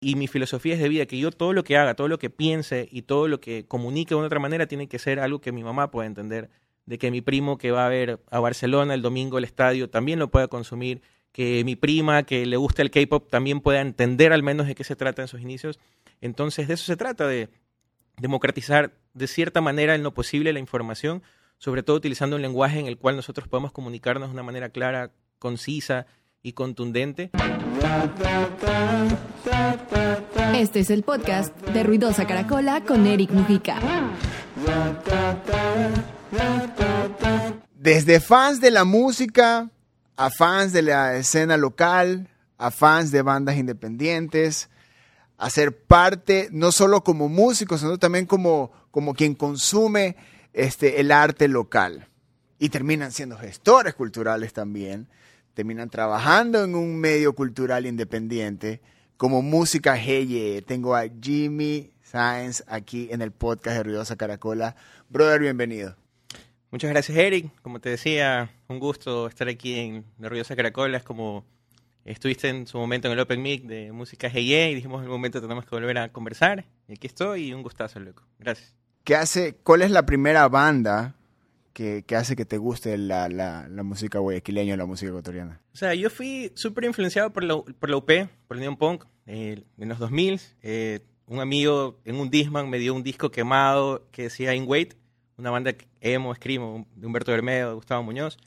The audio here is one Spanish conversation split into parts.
y mi filosofía es de vida, que yo todo lo que haga, todo lo que piense y todo lo que comunique de una otra manera tiene que ser algo que mi mamá pueda entender, de que mi primo que va a ver a Barcelona el domingo el estadio también lo pueda consumir, que mi prima que le gusta el K-pop también pueda entender al menos de qué se trata en sus inicios. Entonces de eso se trata, de democratizar de cierta manera en lo posible la información, sobre todo utilizando un lenguaje en el cual nosotros podemos comunicarnos de una manera clara, concisa y contundente. Este es el podcast de Ruidosa Caracola con Eric Mujica. Desde fans de la música, a fans de la escena local, a fans de bandas independientes, a ser parte, no solo como músicos, sino también como, como quien consume este, el arte local. Y terminan siendo gestores culturales también, terminan trabajando en un medio cultural independiente, como Música Geye. Tengo a Jimmy Sáenz aquí en el podcast de Ruidosa Caracola. Brother, bienvenido. Muchas gracias, Eric. Como te decía, un gusto estar aquí en la Ruidosa Caracola. Es como estuviste en su momento en el Open Mic de Música Geye y dijimos en un momento tenemos que volver a conversar. Y aquí estoy y un gustazo, loco. Gracias. ¿Qué hace, ¿Cuál es la primera banda que, hace que te guste la, la, música guayaquileña o la música ecuatoriana? O sea, yo fui súper influenciado por la, por la UP, por el Neon Punk, eh, en los 2000. Eh, un amigo en un Disman me dio un disco quemado que decía In Wait, una banda emo, escrimo, de Humberto Bermedo, de Gustavo Muñoz.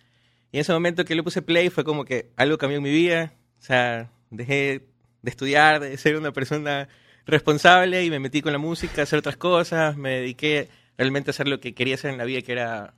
Y en ese momento que le puse play fue como que algo cambió en mi vida. O sea, dejé de estudiar, de ser una persona responsable y me metí con la música, hacer otras cosas. Me dediqué realmente a hacer lo que quería hacer en la vida, que era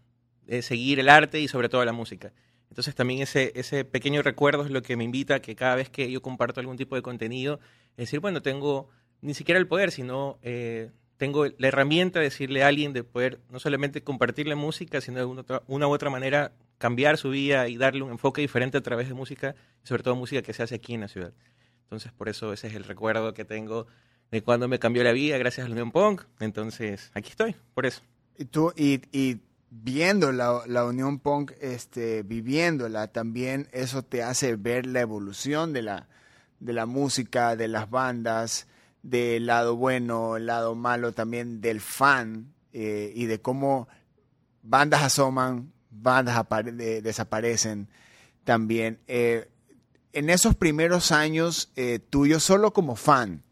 eh, seguir el arte y sobre todo la música. Entonces también ese, ese pequeño recuerdo es lo que me invita a que cada vez que yo comparto algún tipo de contenido, es decir, bueno, tengo ni siquiera el poder, sino eh, tengo la herramienta de decirle a alguien de poder no solamente compartir la música, sino de una, una, u otra manera cambiar su vida y darle un enfoque diferente a través de música, sobre todo música que se hace aquí en la ciudad. Entonces, por eso ese es el recuerdo que tengo de cuando me cambió la vida gracias al Unión Punk. Entonces, aquí estoy, por eso. Y tú, y, y viendo la, Unión Punk, este, viviéndola, también eso te hace ver la evolución de la, de la música, de las bandas, del lado bueno, el lado malo también del fan eh, y de cómo bandas asoman, bandas desaparecen también. Eh, en esos primeros años eh, tuyos, solo como fan,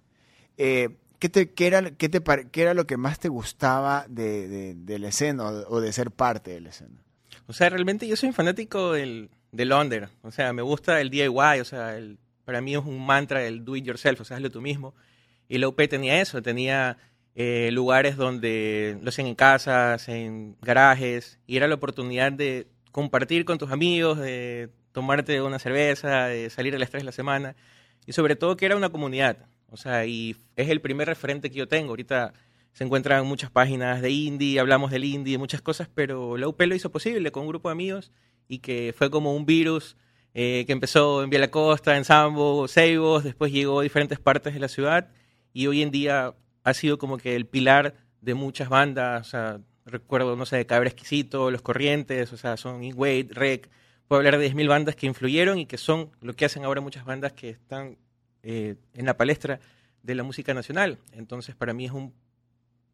eh, ¿qué, te, qué, era, qué, te, ¿qué era lo que más te gustaba de, de, la escena o, de ser parte de la escena? O sea, realmente yo soy fanático del, del. O sea, me gusta el DIY. O sea, el, para mí es un mantra el do it yourself. O sea, hazlo tú mismo. Y la UP tenía eso. Tenía eh, lugares donde lo hacían en casas, en garajes. Y era la oportunidad de compartir con tus amigos, de tomarte una cerveza, de salir a las tres de la semana. Y sobre todo que era una comunidad. O sea, y es el primer referente que yo tengo. Ahorita se encuentran muchas páginas de indie, hablamos del indie, muchas cosas, pero la UP lo hizo posible con un grupo de amigos y que fue como un virus eh, que empezó en Vía la Costa, en Sambo, Seibos, después llegó a diferentes partes de la ciudad y hoy en día ha sido como que el pilar de muchas bandas. O sea, recuerdo, no sé, de Cabra Exquisito, Los Corrientes, o sea, son Wade, Rec. Puedo hablar de 10.000 bandas que influyeron y que son lo que hacen ahora muchas bandas que están eh, en la palestra de la música nacional. Entonces, para mí es un,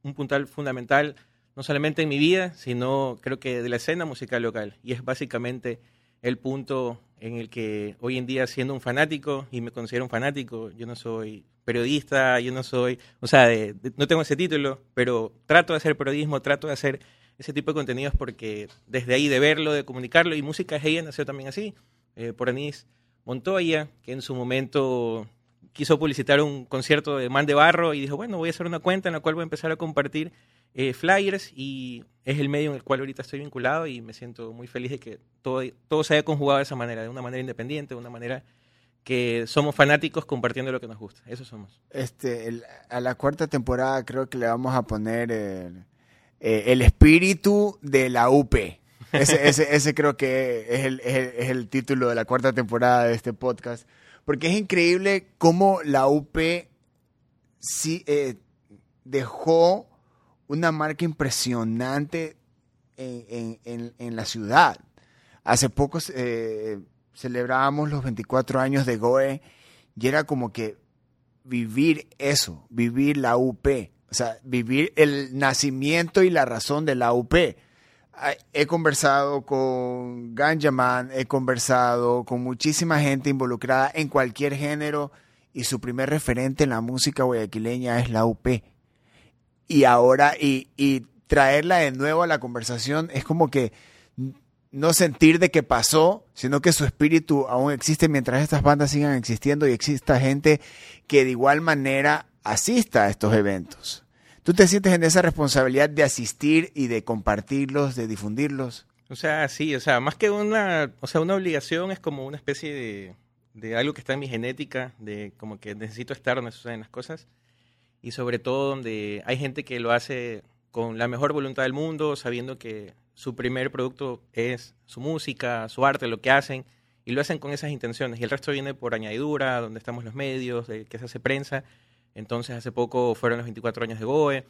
un puntal fundamental, no solamente en mi vida, sino creo que de la escena musical local. Y es básicamente el punto en el que hoy en día, siendo un fanático, y me considero un fanático, yo no soy periodista, yo no soy, o sea, no tengo ese título, pero trato de hacer periodismo, trato de hacer ese tipo de contenidos porque desde ahí de verlo, de comunicarlo, y música ella nació también así, eh, por Anís Montoya, que en su momento quiso publicitar un concierto de Man de Barro y dijo, bueno, voy a hacer una cuenta en la cual voy a empezar a compartir eh, flyers y es el medio en el cual ahorita estoy vinculado y me siento muy feliz de que todo, todo se haya conjugado de esa manera, de una manera independiente, de una manera que somos fanáticos compartiendo lo que nos gusta. Eso somos. Este, a la cuarta temporada creo que le vamos a poner el, eh, el espíritu de la UP. Ese, ese, ese creo que es el, es el título de la cuarta temporada de este podcast porque es increíble cómo la UP sí, eh, dejó una marca impresionante en, la ciudad. Hace poco eh, celebrábamos los 24 años de GOE y era como que vivir eso, vivir la UP, o sea, vivir el nacimiento y la razón de la UP. He conversado con Ganjaman, he conversado con muchísima gente involucrada en cualquier género y su primer referente en la música guayaquileña es la UP. Y ahora, y, y traerla de nuevo a la conversación es como que no sentir de que pasó, sino que su espíritu aún existe mientras estas bandas sigan existiendo y exista gente que de igual manera asista a estos eventos. ¿Tú te sientes en esa responsabilidad de asistir y de compartirlos, de difundirlos? O sea, sí, o sea, más que una, o sea, una obligación es como una especie de, de algo que está en mi genética, de como que necesito estar donde suceden las cosas y sobre todo donde hay gente que lo hace con la mejor voluntad del mundo, sabiendo que su primer producto es su música, su arte, lo que hacen, y lo hacen con esas intenciones. Y el resto viene por añadidura, donde estamos los medios, de que se hace prensa. Entonces, hace poco fueron los 24 años de Goe.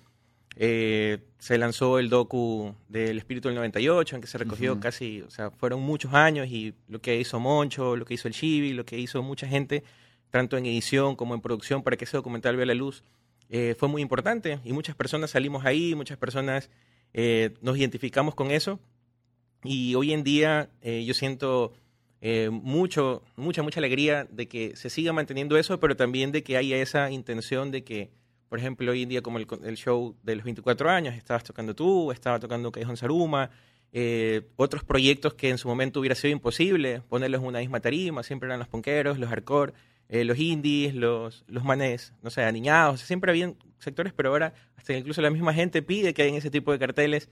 Eh, se lanzó el docu del Espíritu del 98, en que se recogió casi, o sea, fueron muchos años y lo que hizo Moncho, lo que hizo el Chibi, lo que hizo mucha gente, tanto en edición como en producción, para que ese documental vea la luz, eh, fue muy importante. Y muchas personas salimos ahí, muchas personas eh, nos identificamos con eso. Y hoy en día yo siento eh, mucho, mucha, mucha alegría de que se siga manteniendo eso, pero también de que haya esa intención de que, por ejemplo, hoy en día como el, show de los 24 años, estabas tocando tú, estaba tocando Callejón Saruma, otros proyectos que en su momento hubiera sido imposible ponerlos en una misma tarima, siempre eran los ponqueros, los hardcore, eh, los indies, los, los manes, no sé, aniñados, siempre habían sectores, pero ahora hasta incluso la misma gente pide que hayan ese tipo de carteles.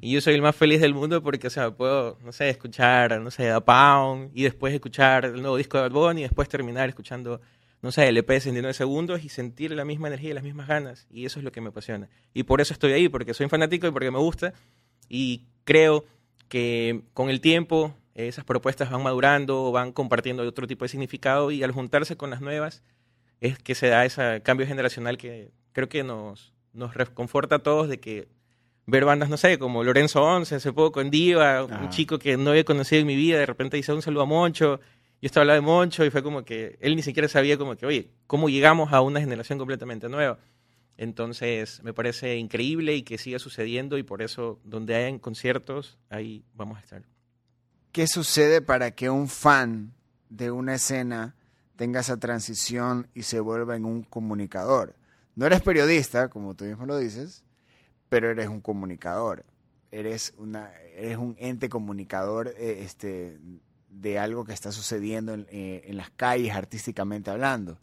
Y yo soy el más feliz del mundo porque, o sea, puedo, no sé, escuchar, no sé, a Pound y después escuchar el nuevo disco de Bad Bunny y después terminar escuchando, no sé, el EP de 69 segundos y sentir la misma energía y las mismas ganas. Y eso es lo que me apasiona. Y por eso estoy ahí, porque soy fanático y porque me gusta. Y creo que con el tiempo esas propuestas van madurando, van compartiendo otro tipo de significado y al juntarse con las nuevas es que se da ese cambio generacional que creo que nos, nos reconforta a todos de que ver bandas, no sé, como Lorenzo Once hace poco en Diva, un chico que no había conocido en mi vida, de repente dice un saludo a Moncho, yo estaba hablando de Moncho y fue como que él ni siquiera sabía como que, oye, ¿cómo llegamos a una generación completamente nueva? Entonces, me parece increíble y que siga sucediendo y por eso donde hayan conciertos, ahí vamos a estar. ¿Qué sucede para que un fan de una escena tenga esa transición y se vuelva en un comunicador? No eres periodista, como tú mismo lo dices, pero eres un comunicador. Eres, una, eres un ente comunicador eh, este, de algo que está sucediendo eh, en, las calles artísticamente hablando.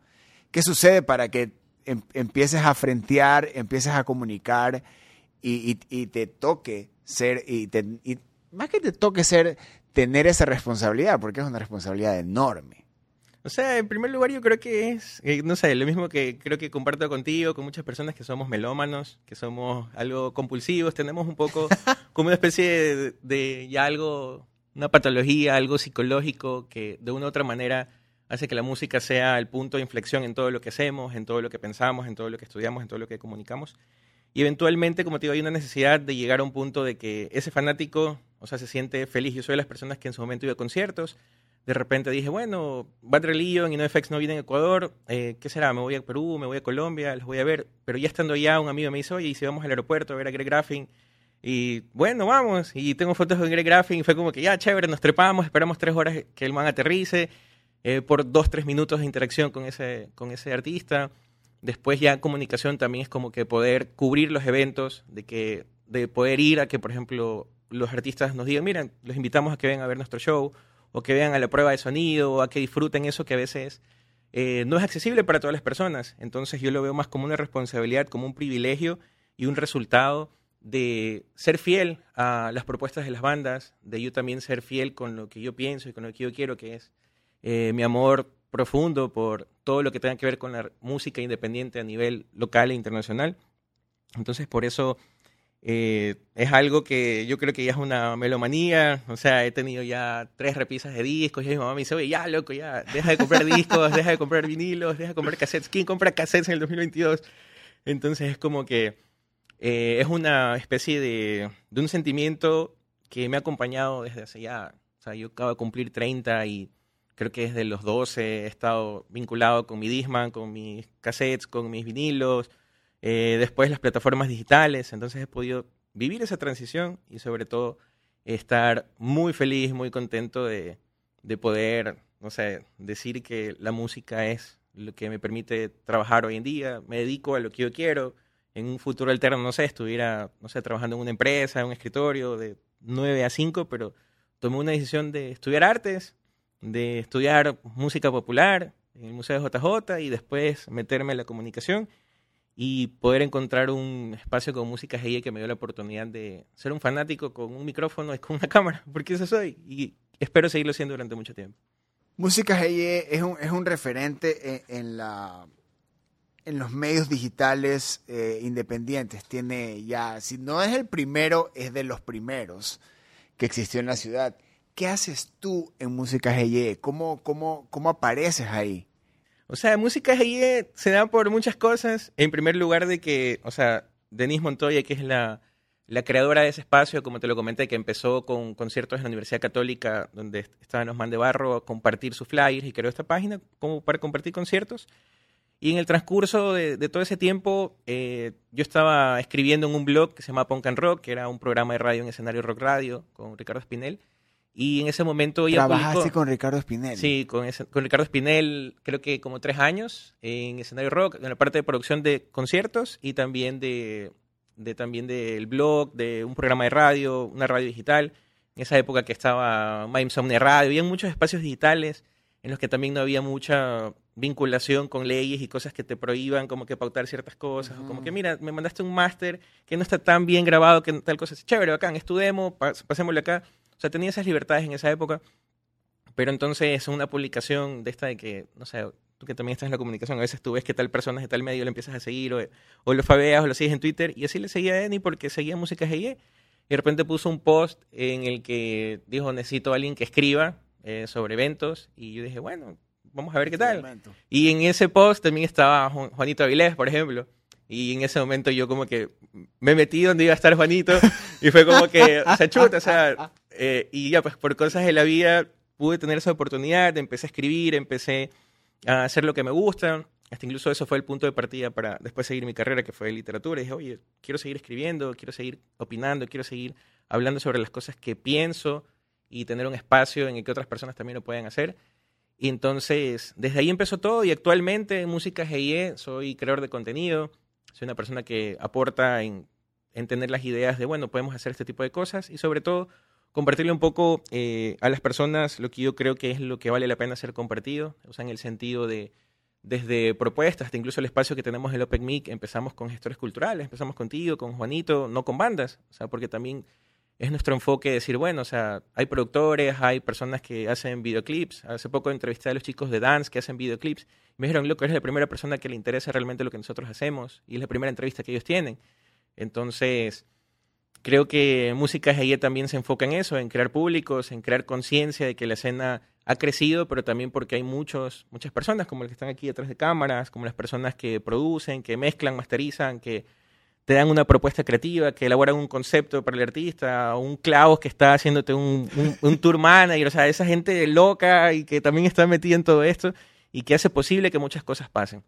¿Qué sucede para que em, empieces a frentear, empieces a comunicar y, te toque ser, y, y más que te toque ser, tener esa responsabilidad, porque es una responsabilidad enorme. O sea, en primer lugar yo creo que es, eh, no sé, lo mismo que creo que comparto contigo, con muchas personas que somos melómanos, que somos algo compulsivos, tenemos un poco como una especie de, ya algo, una patología, algo psicológico que de una u otra manera hace que la música sea el punto de inflexión en todo lo que hacemos, en todo lo que pensamos, en todo lo que estudiamos, en todo lo que comunicamos. Y eventualmente, como te digo, hay una necesidad de llegar a un punto de que ese fanático, o sea, se siente feliz. Yo soy de las personas que en su momento iba a conciertos. De repente dije, bueno, Bad Religion y NoFX no vienen a Ecuador. Eh, ¿Qué será? Me voy a Perú, me voy a Colombia, los voy a ver. Pero ya estando allá, un amigo me dice, oye, ¿y si vamos al aeropuerto a ver a Greg Graffin? Y bueno, vamos. Y tengo fotos de Greg Graffin y fue como que ya, chévere, nos trepamos, esperamos tres horas que el man aterrice. Eh, por dos, tres minutos de interacción con ese, con ese artista. Después ya comunicación también es como que poder cubrir los eventos, de que de poder ir a que, por ejemplo, los artistas nos digan, miren, los invitamos a que vengan a ver nuestro show, o que vean a la prueba de sonido, o a que disfruten eso que a veces eh, no es accesible para todas las personas. Entonces yo lo veo más como una responsabilidad, como un privilegio y un resultado de ser fiel a las propuestas de las bandas, de yo también ser fiel con lo que yo pienso y con lo que yo quiero, que es eh, mi amor profundo por todo lo que tenga que ver con la música independiente a nivel local e internacional. Entonces, por eso eh, es algo que yo creo que ya es una melomanía. O sea, he tenido ya tres repisas de discos. Y mi mamá me dice, oye, ya, loco, ya, deja de comprar discos, deja de comprar vinilos, deja de comprar cassettes. ¿Quién compra cassettes en el 2022? Entonces, es como que eh, es una especie de, de un sentimiento que me ha acompañado desde hace ya. O sea, yo acabo de cumplir 30 y creo que desde los 12 he estado vinculado con mi Disman, con mis cassettes, con mis vinilos, eh, después las plataformas digitales, entonces he podido vivir esa transición y sobre todo estar muy feliz, muy contento de, de poder, no sé, decir que la música es lo que me permite trabajar hoy en día, me dedico a lo que yo quiero, en un futuro alterno, no sé, estuviera, no sé, trabajando en una empresa, en un escritorio de 9 a 5, pero tomé una decisión de estudiar artes, de estudiar música popular en el Museo de JJ y después meterme en la comunicación y poder encontrar un espacio con música GIE que me dio la oportunidad de ser un fanático con un micrófono y con una cámara, porque eso soy y espero seguirlo siendo durante mucho tiempo. Música GIE es un, es un referente en, la, en los medios digitales eh, independientes. Tiene ya, si no es el primero, es de los primeros que existió en la ciudad. ¿Qué haces tú en Música GIE? ¿Cómo, cómo, cómo apareces ahí? O sea, música GIE se da por muchas cosas. En primer lugar, de que, o sea, Denise Montoya, que es la, la creadora de ese espacio, como te lo comenté, que empezó con conciertos en la Universidad Católica, donde estaban los de Barro a compartir sus flyers y creó esta página como para compartir conciertos. Y en el transcurso de, todo ese tiempo, eh, yo estaba escribiendo en un blog que se llama Punk and Rock, que era un programa de radio en escenario rock radio con Ricardo Espinel. Y en ese momento ella ¿Trabajaste con Ricardo Espinel? Sí, con, con Ricardo Espinel creo que como tres años en escenario rock, en la parte de producción de conciertos y también de, de también del blog, de un programa de radio, una radio digital. En esa época que estaba My Insomnia Radio, había muchos espacios digitales en los que también no había mucha vinculación con leyes y cosas que te prohíban como que pautar ciertas cosas, o como que mira, me mandaste un máster que no está tan bien grabado que tal cosa chévere, bacán, es tu demo, pasémosle acá sea, tenía esas libertades en esa época, pero entonces una publicación de esta de que, no sé, tú que también estás en la comunicación, a veces tú ves que tal persona de tal medio le empiezas a seguir, o, o lo fabeas o lo sigues en Twitter, y así le seguía a Eni porque seguía música GIE, y de repente puso un post en el que dijo, necesito a alguien que escriba eh, sobre eventos, y yo dije, bueno, vamos a ver qué tal. Y en ese post también estaba Juanito Avilés, por ejemplo. Y en ese momento yo como que me metí donde iba a estar Juanito y fue como que, o sea, chuta, o sea, eh, y ya pues por cosas de la vida pude tener esa oportunidad, empecé a escribir, empecé a hacer lo que me gusta, hasta incluso eso fue el punto de partida para después seguir mi carrera que fue literatura. Y dije, oye, quiero seguir escribiendo, quiero seguir opinando, quiero seguir hablando sobre las cosas que pienso y tener un espacio en el que otras personas también lo puedan hacer. Y entonces, desde ahí empezó todo y actualmente en Música GIE soy creador de contenido, soy una persona que aporta en, en tener las ideas de, bueno, podemos hacer este tipo de cosas y sobre todo compartirle un poco eh, a las personas lo que yo creo que es lo que vale la pena ser compartido, o sea, en el sentido de desde propuestas hasta incluso el espacio que tenemos en el OpenMic, empezamos con gestores culturales, empezamos contigo, con Juanito, no con bandas, o sea, porque también es nuestro enfoque decir, bueno, o sea, hay productores, hay personas que hacen videoclips. Hace poco entrevisté a los chicos de dance que hacen videoclips. Me dijeron, loco, eres la primera persona que le interesa realmente lo que nosotros hacemos y es la primera entrevista que ellos tienen. Entonces, creo que Música GIE también se enfoca en eso, en crear públicos, en crear conciencia de que la escena ha crecido, pero también porque hay muchos, muchas personas como las que están aquí detrás de cámaras, como las personas que producen, que mezclan, masterizan, que te dan una propuesta creativa, que elaboran un concepto para el artista, un Klaus que está haciéndote un, un, tour manager, o sea, esa gente loca y que también está metida en todo esto y que hace posible que muchas cosas pasen.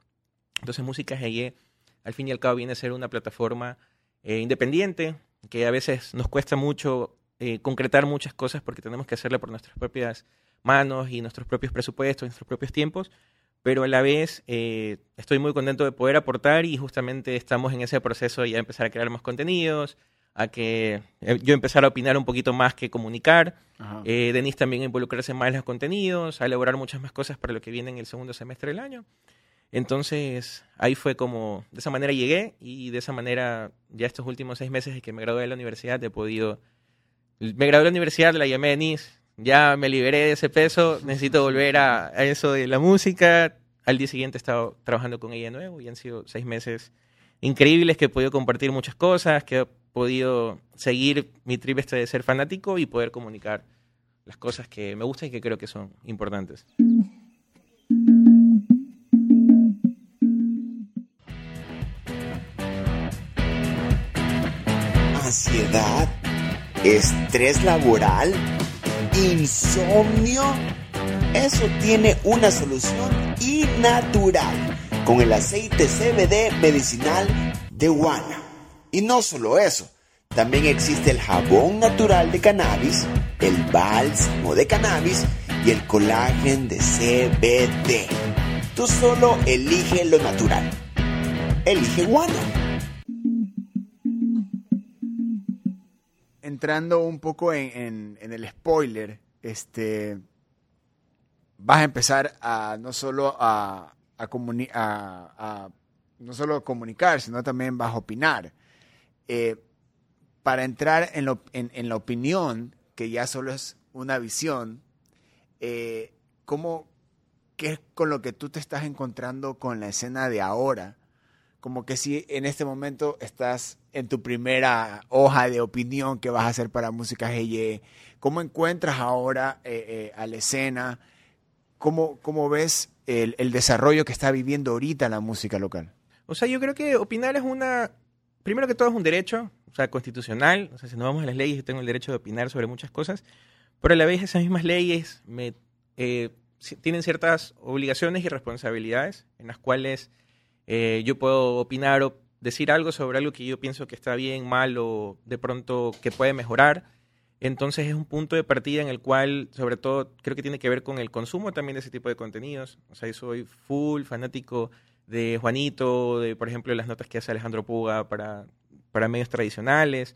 Entonces Música GIE al fin y al cabo viene a ser una plataforma eh, independiente, que a veces nos cuesta mucho eh, concretar muchas cosas porque tenemos que hacerla por nuestras propias manos y nuestros propios presupuestos, nuestros propios tiempos, pero a la vez eh, estoy muy contento de poder aportar y justamente estamos en ese proceso de ya empezar a crear más contenidos, a que eh, yo empezar a opinar un poquito más que comunicar, eh, Denise también a involucrarse más en los contenidos, a elaborar muchas más cosas para lo que viene en el segundo semestre del año. Entonces, ahí fue como, de esa manera llegué y de esa manera, ya estos últimos seis meses que me gradué de la universidad, he podido... Me gradué de la universidad, la llamé a Denise, ya me liberé de ese peso, necesito volver a, eso de la música. Al día siguiente he estado trabajando con ella de nuevo y han sido seis meses increíbles que he podido compartir muchas cosas, que he podido seguir mi trip este de ser fanático y poder comunicar las cosas que me gustan y que creo que son importantes. Ansiedad, estrés laboral insomnio. Eso tiene una solución y natural con el aceite CBD medicinal de Guana. Y no solo eso, también existe el jabón natural de cannabis, el bálsamo de cannabis y el colágeno de CBD. Tú solo elige lo natural. Elige Guana. Entrando un poco en, el spoiler, este, vas a empezar a no solo a, a, no solo comunicar, sino también vas a opinar. Eh, para entrar en, en, la opinión, que ya solo es una visión, eh, ¿cómo, ¿qué es con lo que tú te estás encontrando con la escena de ahora? Como que si en este momento estás en tu primera hoja de opinión que vas a hacer para Música GY, ¿cómo encuentras ahora eh, eh, a la escena? ¿Cómo, cómo ves el, desarrollo que está viviendo ahorita la música local? O sea, yo creo que opinar es una, primero que todo es un derecho, o sea, constitucional, o sea, si nos vamos a las leyes, yo tengo el derecho de opinar sobre muchas cosas, pero a la vez esas mismas leyes eh, tienen ciertas obligaciones y responsabilidades en las cuales eh, yo puedo opinar o decir algo sobre algo que yo pienso que está bien, mal o de pronto que puede mejorar. Entonces es un punto de partida en el cual, sobre todo, creo que tiene que ver con el consumo también de ese tipo de contenidos. O sea, yo soy full fanático de Juanito, de, por ejemplo, las notas que hace Alejandro Puga para, para medios tradicionales.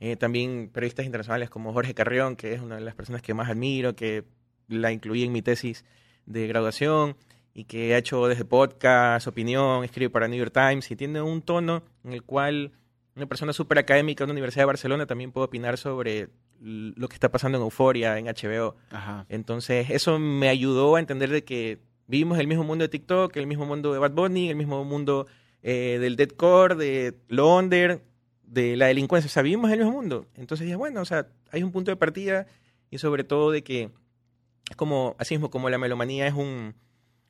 Eh, también periodistas internacionales como Jorge Carrión, que es una de las personas que más admiro, que la incluí en mi tesis de graduación y que ha hecho desde podcast, opinión, escribe para New York Times y tiene un tono en el cual una persona súper académica de una Universidad de Barcelona también puede opinar sobre lo que está pasando en Euforia, en HBO. Entonces, eso me ayudó a entender de que vivimos el mismo mundo de TikTok, el mismo mundo de Bad Bunny, el mismo mundo eh, del deadcore, de Londres, de la delincuencia. O sea, vivimos el mismo mundo. Entonces dije, bueno, o sea, hay un punto de partida y sobre todo de que es como, así mismo como la melomanía es un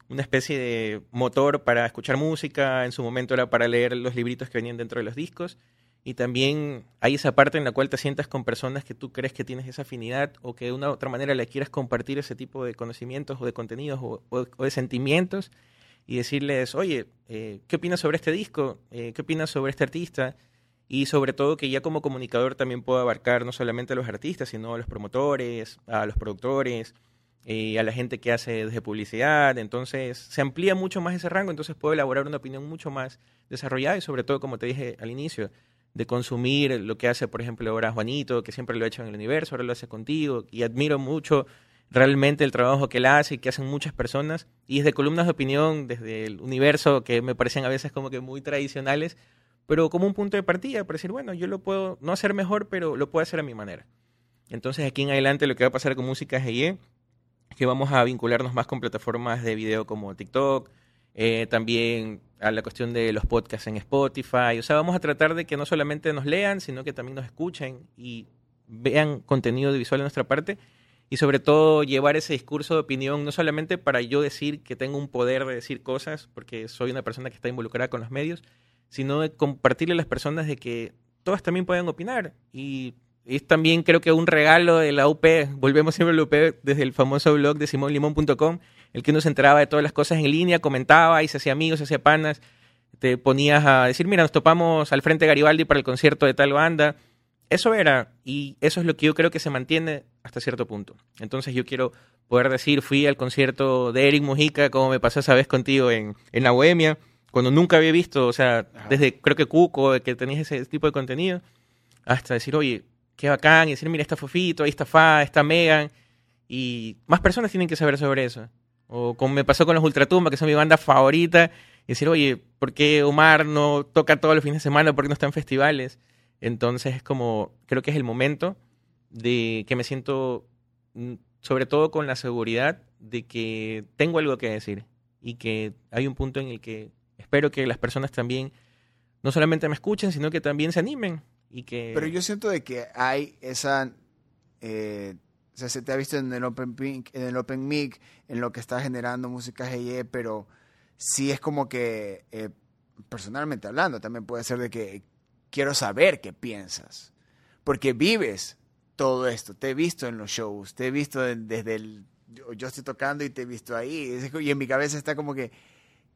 una especie de motor para escuchar música, en su momento era para leer los libritos que venían dentro de los discos, y también hay esa parte en la cual te sientas con personas que tú crees que tienes esa afinidad o que de una u otra manera le quieras compartir ese tipo de conocimientos o de contenidos o, de sentimientos y decirles, oye, eh, ¿qué opinas sobre este disco? Eh, ¿Qué opinas sobre este artista? Y sobre todo que ya como comunicador también puedo abarcar no solamente a los artistas, sino a los promotores, a los productores, a la gente que hace desde publicidad, entonces se amplía mucho más ese rango, entonces puedo elaborar una opinión mucho más desarrollada y sobre todo, como te dije al inicio, de consumir lo que hace, por ejemplo, ahora Juanito, que siempre lo ha hecho en el universo, ahora lo hace contigo, y admiro mucho realmente el trabajo que él hace y que hacen muchas personas, y desde columnas de opinión, desde el universo, que me parecen a veces como que muy tradicionales, pero como un punto de partida para decir, bueno, yo lo puedo no hacer mejor, pero lo puedo hacer a mi manera. Entonces aquí en adelante lo que va a pasar con Música GE que vamos a vincularnos más con plataformas de video como TikTok, eh, también a la cuestión de los podcasts en Spotify. O sea, vamos a tratar de que no solamente nos lean, sino que también nos escuchen y vean contenido visual de nuestra parte. Y sobre todo llevar ese discurso de opinión, no solamente para yo decir que tengo un poder de decir cosas, porque soy una persona que está involucrada con los medios, sino de compartirle a las personas de que todas también pueden opinar. Y es también creo que un regalo de la UP, volvemos siempre a la UP desde el famoso blog de simonlimón.com, el que uno se enteraba de todas las cosas en línea, comentaba y se hacía amigos, se hacía panas, te ponías a decir, mira, nos topamos al frente de Garibaldi para el concierto de tal banda. Eso era, y eso es lo que yo creo que se mantiene hasta cierto punto. Entonces yo quiero poder decir, fui al concierto de Eric Mujica, como me pasó esa vez contigo en, en la Bohemia, cuando nunca había visto, o sea, desde creo que Cuco, que tenías ese tipo de contenido, hasta decir, oye, qué bacán, y decir, mira, está Fofito, ahí está Fa, está Megan, y más personas tienen que saber sobre eso. O como me pasó con los Ultratumba, que son mi banda favorita, y decir, oye, ¿por qué Omar no toca todos los fines de semana? ¿Por qué no está en festivales? Entonces es como, creo que es el momento de que me siento, mm, sobre todo con la seguridad de que tengo algo que decir y que hay un punto en el que espero que las personas también no solamente me escuchen, sino que también se animen pero yo siento de que hay esa... Eh, o sea, se te ha visto en el Open Pink, en el Open Mic, en lo que está generando música GE, pero sí es como que, eh, personalmente hablando, también puede ser de que quiero saber qué piensas. Porque vives todo esto. Te he visto en los shows, te he visto desde el yo estoy tocando y te he visto ahí. Y en mi cabeza está como que,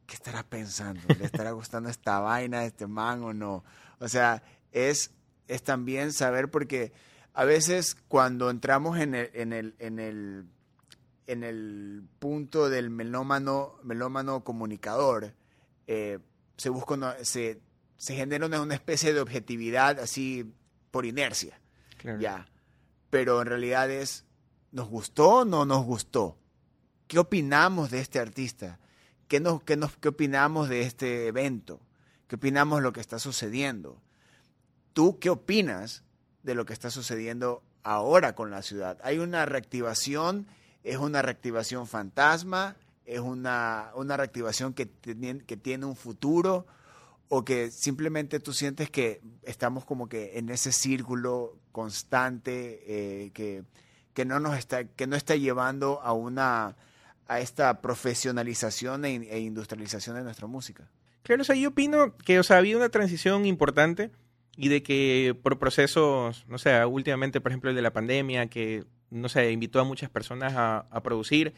¿qué estará pensando? ¿Le estará gustando esta vaina, este man o no? O sea, es, es también saber porque a veces cuando entramos en el, en el, en el, en el punto del melómano, melómano comunicador, eh, se busca una, se, se genera una, una, especie de objetividad así por inercia. Claro. Ya. Pero en realidad es, ¿nos gustó o no nos gustó? ¿Qué opinamos de este artista? ¿Qué, nos, qué, nos, ¿Qué opinamos de este evento? ¿Qué opinamos de lo que está sucediendo? ¿Tú qué opinas de lo que está sucediendo ahora con la ciudad? ¿Hay una reactivación? ¿Es una reactivación fantasma? ¿Es una, una reactivación que, que tiene un futuro? ¿O que simplemente tú sientes que estamos como que en ese círculo constante eh, que, que, no nos está, que no está llevando a una a esta profesionalización e, e, industrialización de nuestra música. Claro, o sea, yo opino que, o sea, había una transición importante y de que por procesos, no sé, últimamente, por ejemplo, el de la pandemia, que, no sé, invitó a muchas personas a, a producir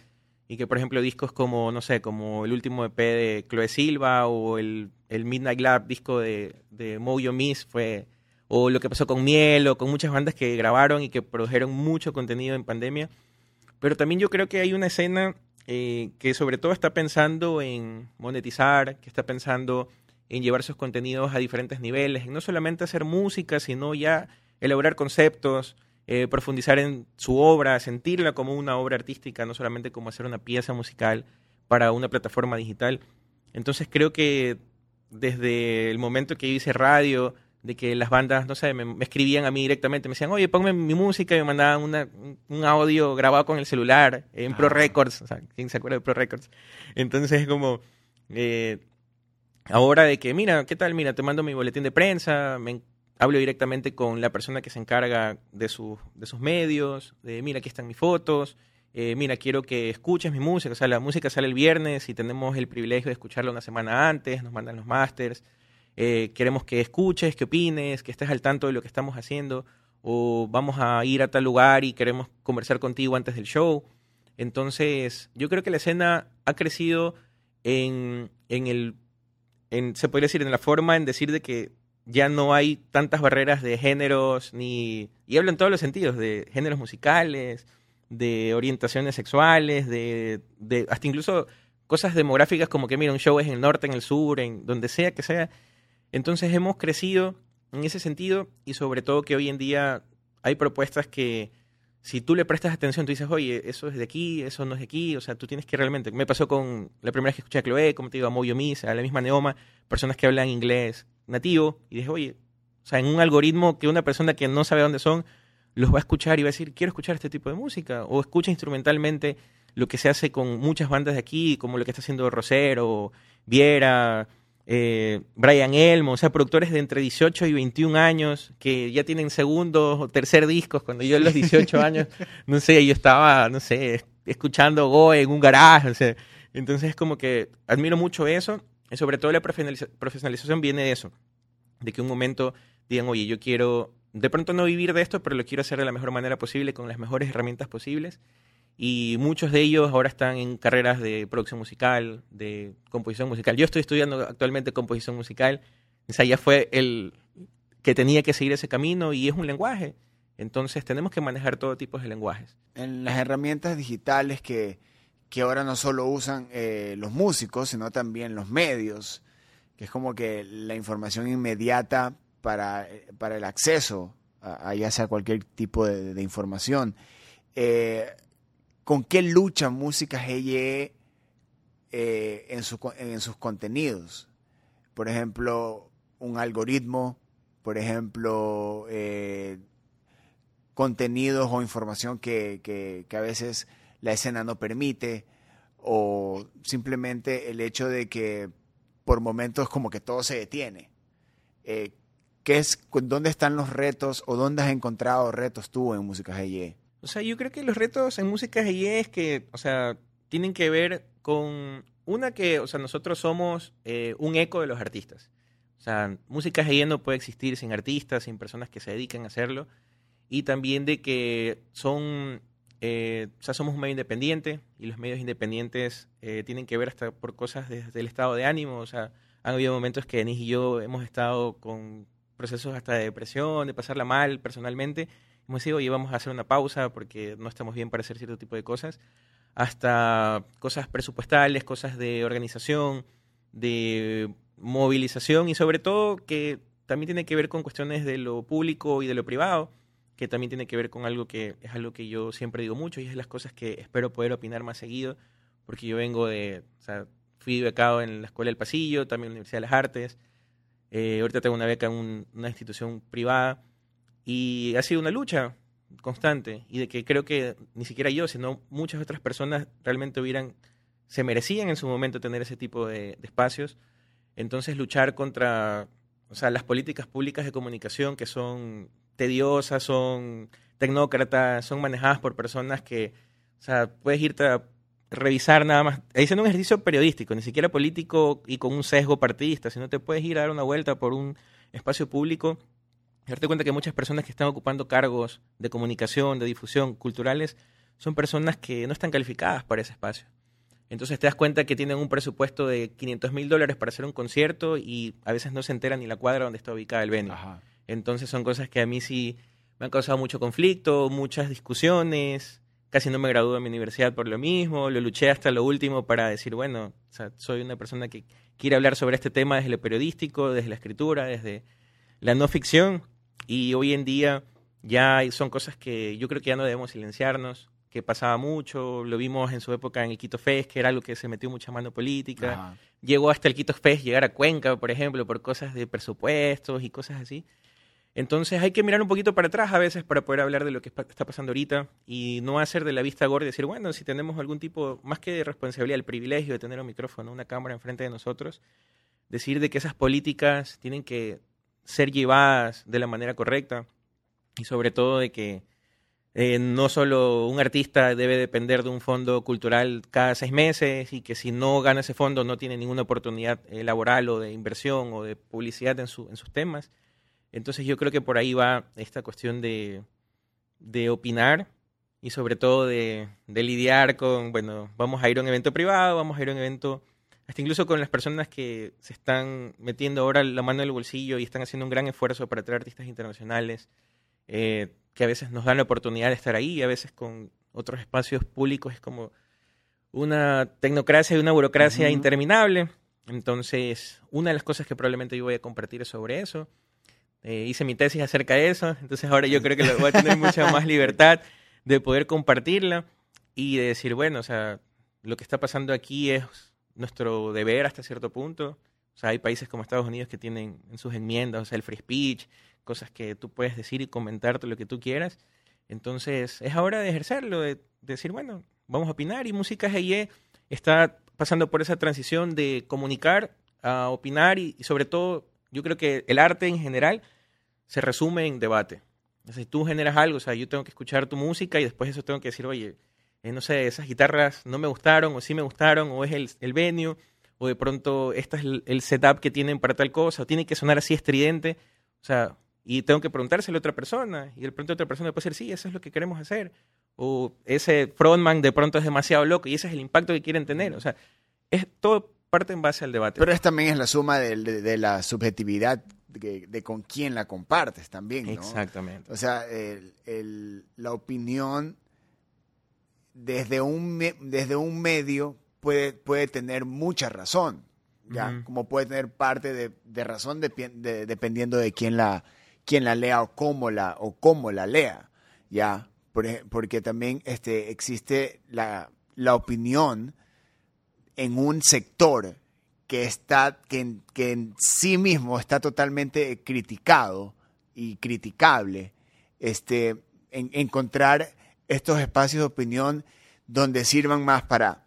y que, por ejemplo, discos como, no sé, como el último EP de Chloe Silva o el, el Midnight Lab disco de, de Mojo Miss fue, o lo que pasó con Miel o con muchas bandas que grabaron y que produjeron mucho contenido en pandemia. Pero también yo creo que hay una escena eh, que sobre todo está pensando en monetizar, que está pensando en llevar sus contenidos a diferentes niveles, en no solamente hacer música, sino ya elaborar conceptos, eh, profundizar en su obra, sentirla como una obra artística, no solamente como hacer una pieza musical para una plataforma digital. Entonces creo que desde el momento que yo hice radio, de que las bandas, no sé, me, me, escribían a mí directamente, me decían, oye, ponme mi música, y me mandaban una, un audio grabado con el celular en ah. Pro Records, o sea, ¿quién se acuerda de Pro Records? Entonces es como, eh, ahora de que, mira, ¿qué tal? Mira, te mando mi boletín de prensa, me hablo directamente con la persona que se encarga de, su, de sus medios, de, mira, aquí están mis fotos, eh, mira, quiero que escuches mi música, o sea, la música sale el viernes y tenemos el privilegio de escucharla una semana antes, nos mandan los masters, eh, queremos que escuches, que opines, que estés al tanto de lo que estamos haciendo, o vamos a ir a tal lugar y queremos conversar contigo antes del show. Entonces, yo creo que la escena ha crecido en, en el, se podría decir, en la forma en decir de que ya no hay tantas barreras de géneros, ni, y hablo en todos los sentidos, de géneros musicales, de orientaciones sexuales, de, de hasta incluso cosas demográficas como que, mira, un show es en el norte, en el sur, en donde sea que sea, entonces hemos crecido en ese sentido y sobre todo que hoy en día hay propuestas que si tú le prestas atención, tú dices, oye, eso es de aquí, eso no es de aquí, o sea, tú tienes que realmente... Me pasó con la primera vez que escuché a Chloe, como te digo, a Moyo Misa, a la misma Neoma, personas que hablan inglés nativo, y dije, oye, o sea, en un algoritmo que una persona que no sabe dónde son, los va a escuchar y va a decir, quiero escuchar este tipo de música, o escucha instrumentalmente lo que se hace con muchas bandas de aquí, como lo que está haciendo Rosero, Viera, eh, Brian Elmo, o sea, productores de entre 18 y 21 años que ya tienen segundo o tercer discos. Cuando yo a los 18 años, no sé, yo estaba, no sé, escuchando Go en un garaje, o sea, entonces es como que admiro mucho eso y sobre todo la profesionalización viene de eso, de que un momento digan, oye, yo quiero de pronto no vivir de esto, pero lo quiero hacer de la mejor manera posible, con las mejores herramientas posibles y muchos de ellos ahora están en carreras de producción musical, de composición musical. Yo estoy estudiando actualmente composición musical, o sea, ya fue el que tenía que seguir ese camino y es un lenguaje. Entonces tenemos que manejar todo tipo de lenguajes. En las herramientas digitales que, que ahora no solo usan eh, los músicos, sino también los medios, que es como que la información inmediata para, para el acceso a, a ya sea cualquier tipo de, de información. Eh, con qué lucha Música GYE eh, en, su, en, sus contenidos. Por ejemplo, un algoritmo, por ejemplo, eh, contenidos o información que, a veces la escena no permite, o simplemente el hecho de que por momentos como que todo se detiene. Eh, ¿qué es, ¿Dónde están los retos o dónde has encontrado retos tú en Música GYE? O sea, yo creo que los retos en música GIE es que, o sea, tienen que ver con una que, o sea, nosotros somos eh, un eco de los artistas. O sea, música GIE no puede existir sin artistas, sin personas que se dediquen a hacerlo. Y también de que son eh, o sea, somos un medio independiente y los medios independientes eh, tienen que ver hasta por cosas desde el estado de ánimo. O sea, han habido momentos que Denis y yo hemos estado con procesos hasta de depresión, de pasarla mal personalmente. Hemos dicho, oye, vamos a hacer una pausa porque no estamos bien para hacer cierto tipo de cosas. Hasta cosas presupuestales, cosas de organización, de movilización y sobre todo que también tiene que ver con cuestiones de lo público y de lo privado que también tiene que ver con algo que es algo que yo siempre digo mucho y es las cosas que espero poder opinar más seguido, porque yo vengo de, o sea, fui becado en la Escuela del Pasillo, también en la Universidad de las Artes, eh, ahorita tengo una beca en una institución privada y ha sido una lucha constante y de que creo que ni siquiera yo, sino muchas otras personas realmente hubieran, se merecían en su momento tener ese tipo de, espacios. Entonces luchar contra, o sea, las políticas públicas de comunicación que son tediosas, son tecnócratas, son manejadas por personas que, o sea, puedes irte a revisar nada más, diciendo un ejercicio periodístico, ni siquiera político y con un sesgo partidista, sino te puedes ir a dar una vuelta por un espacio público darte cuenta que muchas personas que están ocupando cargos de comunicación, de difusión, culturales, son personas que no están calificadas para ese espacio. Entonces te das cuenta que tienen un presupuesto de 500 mil dólares para hacer un concierto y a veces no se enteran ni la cuadra donde está ubicada el venue. Entonces son cosas que a mí sí me han causado mucho conflicto, muchas discusiones. Casi no me gradué de mi universidad por lo mismo. Lo luché hasta lo último para decir, bueno, soy una persona que quiere hablar sobre este tema desde lo periodístico, desde la escritura, desde la no ficción. Y hoy en día ya son cosas que yo creo que ya no debemos silenciarnos, que pasaba mucho. Lo vimos en su época en el Quito Fest, que era algo que se metió mucha mano política. Llegó hasta el Quito Fest llegar a Cuenca, por ejemplo, por cosas de presupuestos y cosas así. Entonces hay que mirar un poquito para atrás a veces para poder hablar de lo que está pasando ahorita y no hacer de la vista gorda y decir, bueno, si tenemos algún tipo, más que de responsabilidad, el privilegio de tener un micrófono, una cámara enfrente de nosotros, decir de que esas políticas tienen que ser llevadas de la manera correcta y sobre todo de que eh, no solo un artista debe depender de un fondo cultural cada seis meses y que si no gana ese fondo no tiene ninguna oportunidad eh, laboral o de inversión o de publicidad en, su, en sus temas. Entonces yo creo que por ahí va esta cuestión de, de opinar y sobre todo de, de, lidiar con, bueno, vamos a ir a un evento privado, vamos a ir a un evento, hasta incluso con las personas que se están metiendo ahora la mano en el bolsillo y están haciendo un gran esfuerzo para traer artistas internacionales, eh, que a veces nos dan la oportunidad de estar ahí y a veces con otros espacios públicos es como una tecnocracia y una burocracia interminable. Entonces, una de las cosas que probablemente yo voy a compartir es sobre eso. Eh, hice mi tesis acerca de eso, entonces ahora yo creo que voy a tener mucha más libertad de poder compartirla y de decir, bueno, o sea, lo que está pasando aquí es nuestro deber hasta cierto punto. O sea, hay países como Estados Unidos que tienen en sus enmiendas, o sea, el free speech, cosas que tú puedes decir y comentarte lo que tú quieras. Entonces, es hora de ejercerlo, de, decir, bueno, vamos a opinar. Y Música GIE está pasando por esa transición de comunicar a opinar y sobre todo, yo creo que el arte en general se resume en debate. Si tú generas algo, o sea, yo tengo que escuchar tu música y después eso tengo que decir, oye, eh, no sé, esas guitarras no me gustaron o sí me gustaron o es el, el venue o de pronto este es el, setup que tienen para tal cosa o tiene que sonar así estridente. O sea, y tengo que preguntárselo a otra persona y de pronto otra persona puede decir, sí, eso es lo que queremos hacer. O ese frontman de pronto es demasiado loco y ese es el impacto que quieren tener. O sea, es todo parte en base al debate. Pero es también es la suma de, de la subjetividad de, con quién la compartes también, ¿no? Exactamente. O sea, la opinión desde un, desde un medio puede, puede tener mucha razón, ¿ya? Como puede tener parte de, razón dependiendo de quién la, quién la lea o cómo la, o cómo la lea, ¿ya? porque también este, existe la, la opinión en un sector que, está, que, en, sí mismo está totalmente criticado y criticable, este, encontrar estos espacios de opinión donde sirvan más para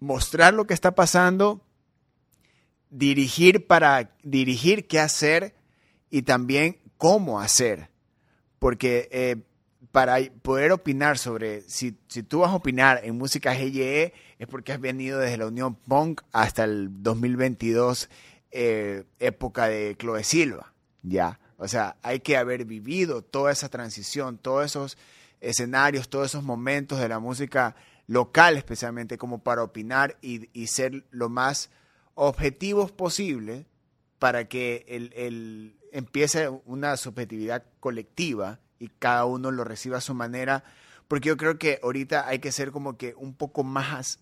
mostrar lo que está pasando, dirigir para dirigir qué hacer y también cómo hacer. Porque eh, para poder opinar sobre, si, si, tú vas a opinar en música GYE, es porque has venido desde la Unión Punk hasta el 2022, eh, época de Chloe Silva, ¿ya? O sea, hay que haber vivido toda esa transición, todos esos escenarios, todos esos momentos de la música local especialmente como para opinar y, y ser lo más objetivos posible para que el, el, empiece una subjetividad colectiva y cada uno lo reciba a su manera, porque yo creo que ahorita hay que ser como que un poco más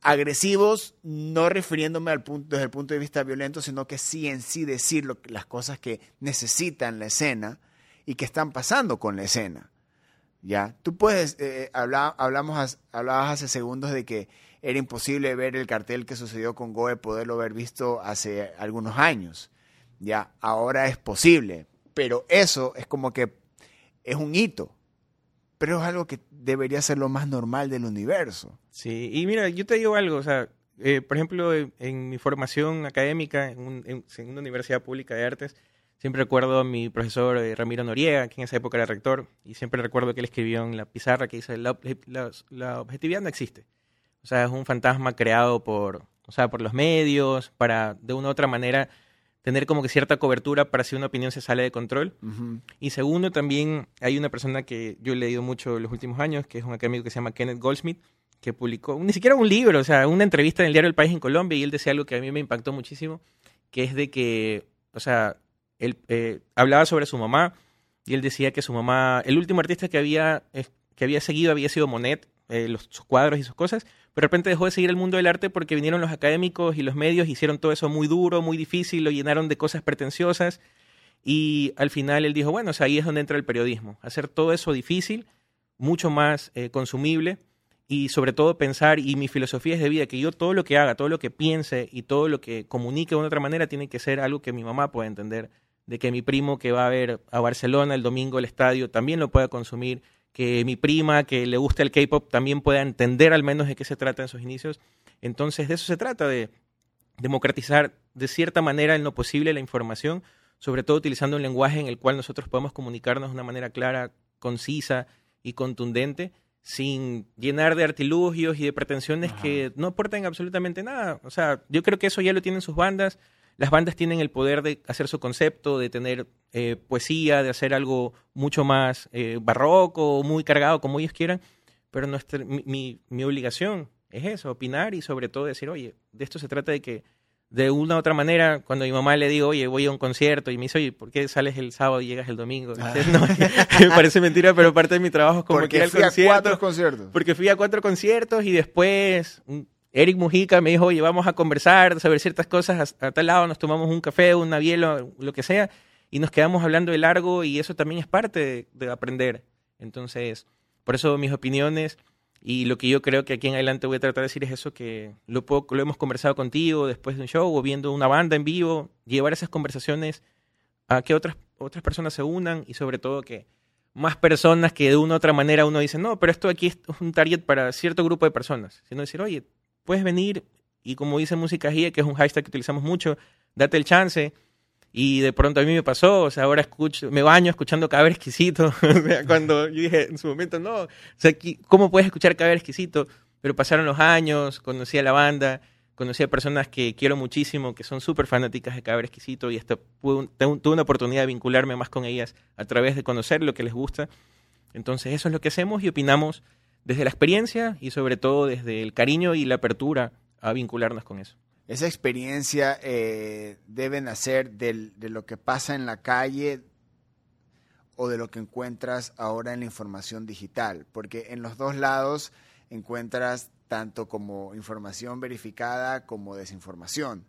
agresivos, no refiriéndome al punto, desde el punto de vista violento, sino que sí en sí decir las cosas que necesitan la escena y que están pasando con la escena. ¿Ya? Tú puedes, eh, habla, hablamos, hablabas hace segundos de que era imposible ver el cartel que sucedió con Goe, poderlo haber visto hace algunos años. Ya, ahora es posible, pero eso es como que es un hito, pero es algo que debería ser lo más normal del universo. Sí, y mira, yo te digo algo, o sea, eh, por ejemplo, en, mi formación académica en, en, una universidad pública de artes, siempre recuerdo a mi profesor eh, Ramiro Noriega, que en esa época era rector, y siempre recuerdo que él escribió en la pizarra que dice, la, la, objetividad no existe. O sea, es un fantasma creado por, o sea, por los medios, para de una u otra manera tener como que cierta cobertura para si una opinión se sale de control. Y segundo, también hay una persona que yo he leído mucho en los últimos años, que es un académico que se llama Kenneth Goldsmith, que publicó ni siquiera un libro, o sea, una entrevista en el diario El País en Colombia, y él decía algo que a mí me impactó muchísimo, que es de que, o sea, él eh, hablaba sobre su mamá, y él decía que su mamá, el último artista que había, que había seguido había sido Monet, eh, los, sus cuadros y sus cosas, pero de repente dejó de seguir el mundo del arte porque vinieron los académicos y los medios, hicieron todo eso muy duro, muy difícil, lo llenaron de cosas pretenciosas y al final él dijo, bueno, o sea, ahí es donde entra el periodismo, hacer todo eso difícil, mucho más eh, consumible y sobre todo pensar, y mi filosofía es de vida, que yo todo lo que haga, todo lo que piense y todo lo que comunique de una otra manera tiene que ser algo que mi mamá pueda entender, de que mi primo que va a ver a Barcelona el domingo el estadio también lo pueda consumir, que mi prima que le gusta el K-pop también pueda entender al menos de qué se trata en sus inicios. Entonces, de eso se trata, de democratizar de cierta manera en lo posible la información, sobre todo utilizando un lenguaje en el cual nosotros podemos comunicarnos de una manera clara, concisa y contundente, sin llenar de artilugios y de pretensiones que no aporten absolutamente nada. O sea, yo creo que eso ya lo tienen sus bandas, las bandas tienen el poder de hacer su concepto, de tener eh, poesía, de hacer algo mucho más eh, barroco, muy cargado, como ellos quieran, pero nuestra, mi, mi, obligación es eso, opinar y sobre todo decir, oye, de esto se trata de que de una u otra manera, cuando mi mamá le digo, oye, voy a un concierto, y me dice, oye, ¿por qué sales el sábado y llegas el domingo? Ah. me parece mentira, pero parte de mi trabajo es como porque que fui a cuatro conciertos. Porque fui a cuatro conciertos y después Eric Mujica me dijo, oye, vamos a conversar sobre ciertas cosas a, tal lado, nos tomamos un café, una biela, lo que sea, y nos quedamos hablando de largo y eso también es parte de, aprender. Entonces, por eso mis opiniones y lo que yo creo que aquí en adelante voy a tratar de decir es eso, que lo, lo hemos conversado contigo después de un show o viendo una banda en vivo, llevar esas conversaciones a que otras, otras personas se unan y sobre todo que más personas que de una u otra manera uno dice, no, pero esto aquí es un target para cierto grupo de personas, sino decir, oye, puedes venir y como dice Música Guía, que es un hashtag que utilizamos mucho, date el chance. Y de pronto a mí me pasó, o sea, ahora escucho, me baño escuchando Caber Exquisito. o sea, cuando yo dije en su momento, no, o sea, ¿cómo puedes escuchar Caber Exquisito? Pero pasaron los años, conocí a la banda, conocí a personas que quiero muchísimo, que son súper fanáticas de Caber Exquisito y hasta tuve una oportunidad de vincularme más con ellas a través de conocer lo que les gusta. Entonces eso es lo que hacemos y opinamos desde la experiencia y sobre todo desde el cariño y la apertura a vincularnos con eso. Esa experiencia eh, debe nacer de lo que pasa en la calle o de lo que encuentras ahora en la información digital, porque en los dos lados encuentras tanto como información verificada como desinformación.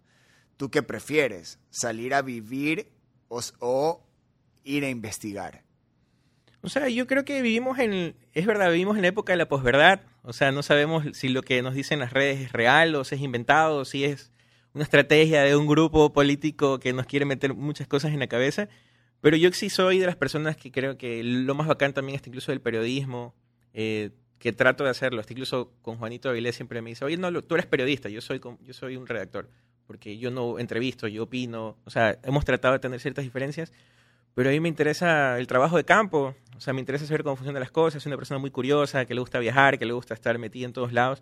¿Tú qué prefieres? ¿Salir a vivir o ir a investigar? O sea, yo creo que vivimos en, es verdad, vivimos en la época de la posverdad. O sea, no sabemos si lo que nos dicen las redes es real o si es inventado, o si es una estrategia de un grupo político que nos quiere meter muchas cosas en la cabeza. Pero yo sí soy de las personas que creo que lo más bacán también es incluso del periodismo, eh, que trato de hacerlo. Hasta incluso con Juanito Avilés siempre me dice, oye, no, tú eres periodista, yo soy, yo soy un redactor, porque yo no entrevisto, yo opino. O sea, hemos tratado de tener ciertas diferencias, pero a mí me interesa el trabajo de campo, o sea, me interesa saber cómo funcionan las cosas, soy una persona muy curiosa, que le gusta viajar, que le gusta estar metida en todos lados.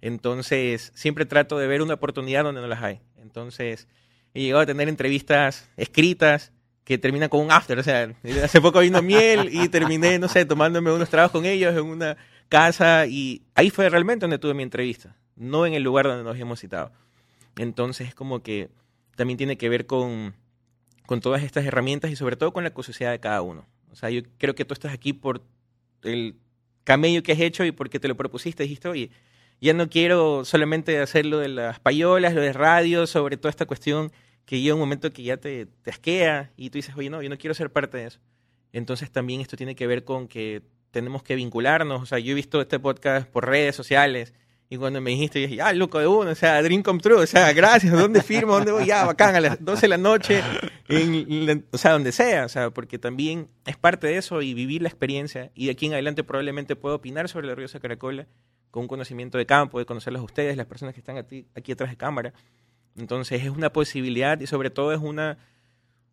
Entonces, siempre trato de ver una oportunidad donde no las hay. Entonces, he llegado a tener entrevistas escritas que termina con un after. O sea, hace poco vino miel y terminé, no sé, tomándome unos trabajos con ellos en una casa y ahí fue realmente donde tuve mi entrevista, no en el lugar donde nos habíamos citado. Entonces es como que también tiene que ver con, con todas estas herramientas y sobre todo con la curiosidad de cada uno. O sea, yo creo que tú estás aquí por el camello que has hecho y porque te lo propusiste, dijiste, oye, ya no quiero solamente hacer lo de las payolas, lo de radio, sobre toda esta cuestión que llega un momento que ya te, te asquea y tú dices, oye, no, yo no quiero ser parte de eso. Entonces también esto tiene que ver con que tenemos que vincularnos. O sea, yo he visto este podcast por redes sociales y cuando me dijiste, yo dije, ah, loco de uno, o sea, Dream Come True, o sea, gracias, ¿dónde firmo? ¿Dónde voy? Ya, bacán, a las 12 de la noche, o sea, donde sea, o sea, porque también es parte de eso y vivir la experiencia y de aquí en adelante probablemente puedo opinar sobre la Riosa Caracola con un conocimiento de campo, de conocerlos a ustedes, las personas que están aquí, aquí atrás de cámara. Entonces es una posibilidad y sobre todo es una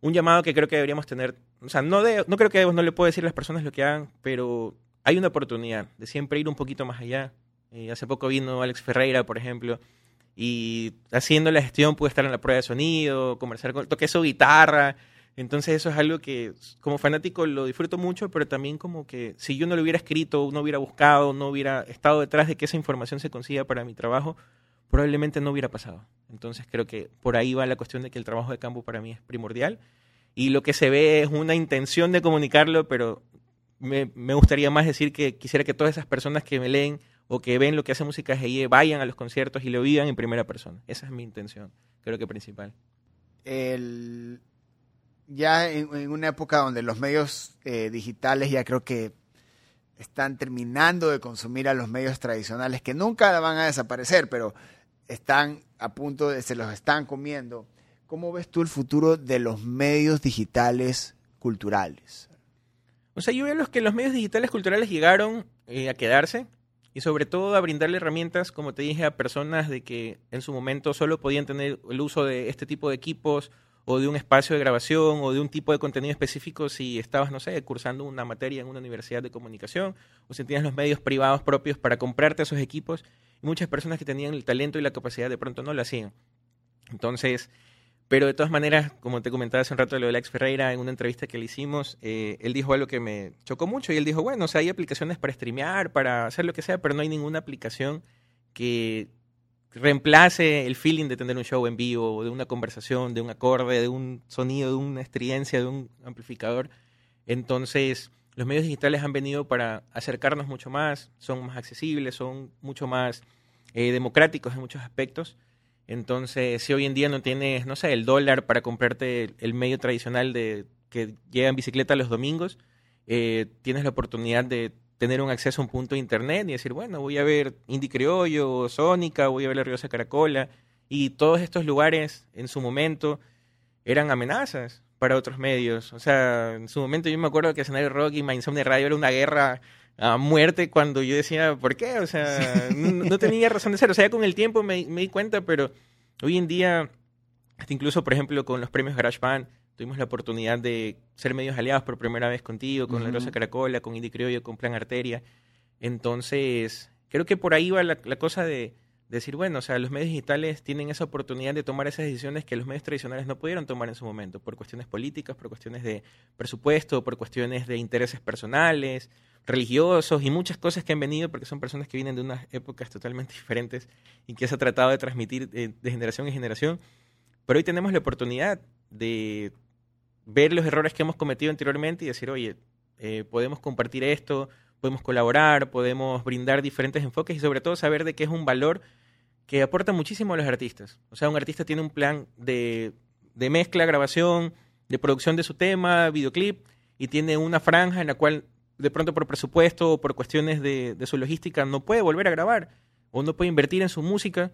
un llamado que creo que deberíamos tener, o sea, no, de, no creo que no le puedo decir a las personas lo que hagan, pero hay una oportunidad de siempre ir un poquito más allá, eh, hace poco vino Alex Ferreira, por ejemplo, y haciendo la gestión pude estar en la prueba de sonido, conversar con, toqué su guitarra, entonces eso es algo que como fanático lo disfruto mucho, pero también como que si yo no lo hubiera escrito, no hubiera buscado, no hubiera estado detrás de que esa información se consiga para mi trabajo, probablemente no hubiera pasado. Entonces creo que por ahí va la cuestión de que el trabajo de campo para mí es primordial y lo que se ve es una intención de comunicarlo, pero me, me gustaría más decir que quisiera que todas esas personas que me leen o que ven lo que hace Música GIE vayan a los conciertos y lo vivan en primera persona. Esa es mi intención, creo que principal. El, ya en, una época donde los medios eh, digitales ya creo que están terminando de consumir a los medios tradicionales, que nunca van a desaparecer, pero están a punto de, se los están comiendo. ¿Cómo ves tú el futuro de los medios digitales culturales? O sea, yo veo los que los medios digitales culturales llegaron eh, a quedarse y sobre todo a brindarle herramientas, como te dije, a personas de que en su momento solo podían tener el uso de este tipo de equipos o de un espacio de grabación o de un tipo de contenido específico si estabas, no sé, cursando una materia en una universidad de comunicación o si tenías los medios privados propios para comprarte esos equipos y muchas personas que tenían el talento y la capacidad de pronto no lo hacían. Entonces, pero de todas maneras, como te comentaba hace un rato lo de Alex Ferreira en una entrevista que le hicimos, eh, él dijo algo que me chocó mucho y él dijo, bueno, o sea, hay aplicaciones para streamear, para hacer lo que sea, pero no hay ninguna aplicación que reemplace el feeling de tener un show en vivo, de una conversación, de un acorde, de un sonido, de una estridencia, de un amplificador. Entonces, los medios digitales han venido para acercarnos mucho más, son más accesibles, son mucho más eh, democráticos en muchos aspectos. Entonces, si hoy en día no tienes, no sé, el dólar para comprarte el, medio tradicional de que llega en bicicleta los domingos, eh, tienes la oportunidad de tener un acceso a un punto de internet y decir, bueno, voy a ver Indie Criollo, Sónica, voy a ver La Riosa Caracola, y todos estos lugares en su momento eran amenazas para otros medios. O sea, en su momento yo me acuerdo que Escenario Rock y de Radio era una guerra a muerte cuando yo decía, ¿por qué? O sea, no, tenía razón de ser. O sea, con el tiempo me, di cuenta, pero hoy en día, hasta incluso, por ejemplo, con los premios GarageBand, tuvimos la oportunidad de ser medios aliados por primera vez contigo, con La Rosa Caracola, con Indie Criollo, con Plan Arteria. Entonces, creo que por ahí va la, cosa de, decir, bueno, o sea, los medios digitales tienen esa oportunidad de tomar esas decisiones que los medios tradicionales no pudieron tomar en su momento, por cuestiones políticas, por cuestiones de presupuesto, por cuestiones de intereses personales, religiosos y muchas cosas que han venido porque son personas que vienen de unas épocas totalmente diferentes y que se ha tratado de transmitir de, generación en generación. Pero hoy tenemos la oportunidad de ver los errores que hemos cometido anteriormente y decir, oye, eh, podemos compartir esto, podemos colaborar, podemos brindar diferentes enfoques y sobre todo saber de qué es un valor que aporta muchísimo a los artistas. O sea, un artista tiene un plan de, de mezcla, grabación, de producción de su tema, videoclip, y tiene una franja en la cual de pronto por presupuesto o por cuestiones de, su logística no puede volver a grabar o no puede invertir en su música,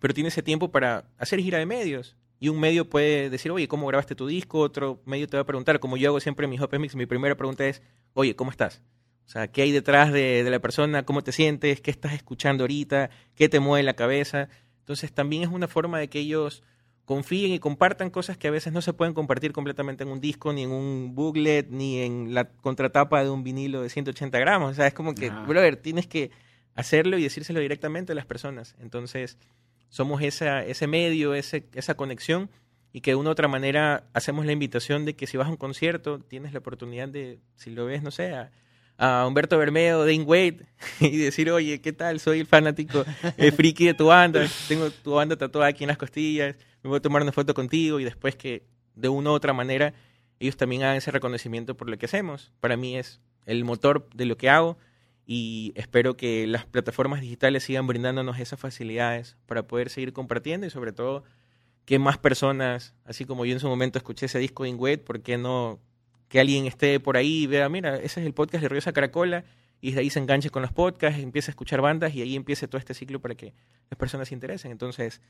pero tiene ese tiempo para hacer gira de medios. Y un medio puede decir, oye, ¿cómo grabaste tu disco? Otro medio te va a preguntar, como yo hago siempre en mis Open Mix, mi primera pregunta es, oye, ¿cómo estás? O sea, ¿qué hay detrás de, de la persona? ¿Cómo te sientes? ¿Qué estás escuchando ahorita? ¿Qué te mueve la cabeza? Entonces también es una forma de que ellos confíen y compartan cosas que a veces no se pueden compartir completamente en un disco, ni en un booklet, ni en la contratapa de un vinilo de 180 gramos. O sea, es como que, brother, tienes que hacerlo y decírselo directamente a las personas. Entonces, somos esa, ese medio, ese, esa conexión. y que de una u otra manera hacemos la invitación de que si vas a un concierto, tienes la oportunidad de, si lo ves, no sé, a, a Humberto Bermeo, Dane Wade, y decir, oye, ¿qué tal? Soy el fanático el friki de tu banda, tengo tu banda tatuada aquí en las costillas, me voy a tomar una foto contigo y después que de una u otra manera ellos también hagan ese reconocimiento por lo que hacemos. Para mí es el motor de lo que hago y espero que las plataformas digitales sigan brindándonos esas facilidades para poder seguir compartiendo y sobre todo que más personas, así como yo en su momento escuché ese disco de Ingüet, ¿por qué no que alguien esté por ahí y vea, mira, ese es el podcast de Riosa Caracola y de ahí se enganche con los podcasts, empiece a escuchar bandas y ahí empiece todo este ciclo para que las personas se interesen. Entonces,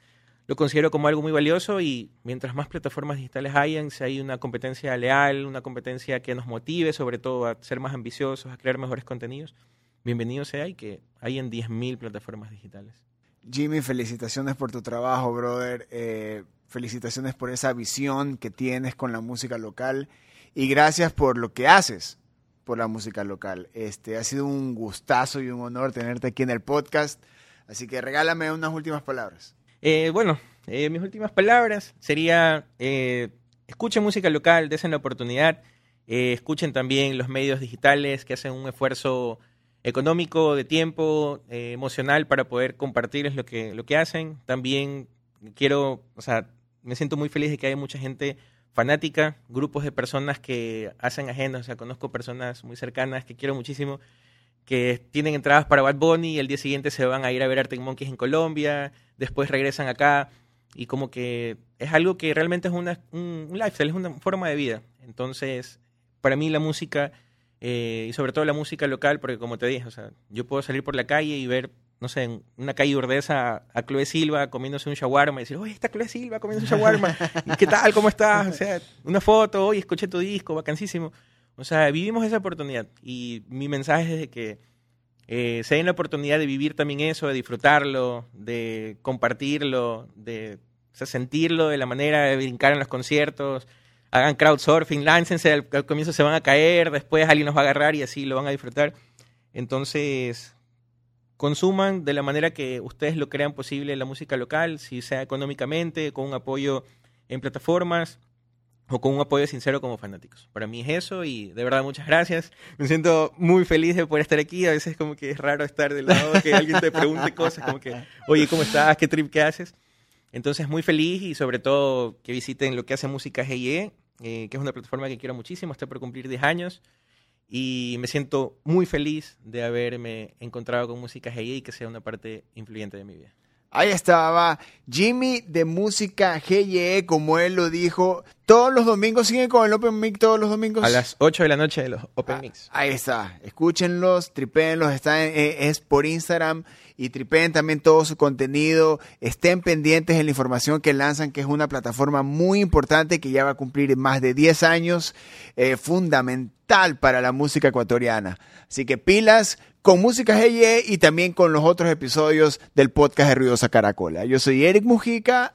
lo considero como algo muy valioso y mientras más plataformas digitales hayan, si hay una competencia leal, una competencia que nos motive sobre todo a ser más ambiciosos, a crear mejores contenidos, bienvenido sea y que hayan 10.000 plataformas digitales. Jimmy, felicitaciones por tu trabajo, brother. Eh, felicitaciones por esa visión que tienes con la música local y gracias por lo que haces por la música local. Este ha sido un gustazo y un honor tenerte aquí en el podcast. Así que regálame unas últimas palabras. Eh, bueno, eh, mis últimas palabras sería eh, escuchen música local, desen la oportunidad, eh, escuchen también los medios digitales que hacen un esfuerzo económico, de tiempo, eh, emocional para poder compartirles lo que, lo que hacen. También quiero, o sea, me siento muy feliz de que haya mucha gente fanática, grupos de personas que hacen agendas, o sea, conozco personas muy cercanas que quiero muchísimo, que tienen entradas para Bad Bunny y el día siguiente se van a ir a ver Arctic Monkeys en Colombia, después regresan acá y como que es algo que realmente es una, un, lifestyle, es una forma de vida. Entonces, para mí la música eh, y sobre todo la música local, porque como te dije, o sea, yo puedo salir por la calle y ver, no sé, en una calle urdesa a Chloe Silva comiéndose un shawarma y decir, oye, está Chloe Silva comiendo un shawarma, ¿Y ¿qué tal? ¿Cómo estás? O sea, una foto, oye, escuché tu disco, vacancísimo. O sea, vivimos esa oportunidad y mi mensaje es de que eh, se den la oportunidad de vivir también eso, de disfrutarlo, de compartirlo, de o sea, sentirlo de la manera de brincar en los conciertos, hagan crowdsurfing, láncense, al, al, comienzo se van a caer, después alguien los va a agarrar y así lo van a disfrutar. Entonces, consuman de la manera que ustedes lo crean posible la música local, si sea económicamente, con un apoyo en plataformas o con un apoyo sincero como fanáticos. Para mí es eso y de verdad muchas gracias. Me siento muy feliz de poder estar aquí. A veces como que es raro estar del lado que alguien te pregunte cosas como que, oye, ¿cómo estás? ¿Qué trip que haces? Entonces muy feliz y sobre todo que visiten lo que hace Música GIE eh, que es una plataforma que quiero muchísimo, está por cumplir 10 años y me siento muy feliz de haberme encontrado con Música GIE y que sea una parte influyente de mi vida. Ahí estaba Jimmy de Música GYE, como él lo dijo. Todos los domingos siguen con el Open Mix, todos los domingos. A las 8 de la noche de los Open Mix. Ah, ahí está. Escúchenlos, tripéenlos. Está en, eh, es por Instagram y tripeen también todo su contenido. Estén pendientes en la información que lanzan, que es una plataforma muy importante que ya va a cumplir más de 10 años, eh, fundamental para la música ecuatoriana. Así que pilas con Música GYE y también con los otros episodios del podcast de Ruidosa Caracola. Yo soy Eric Mujica.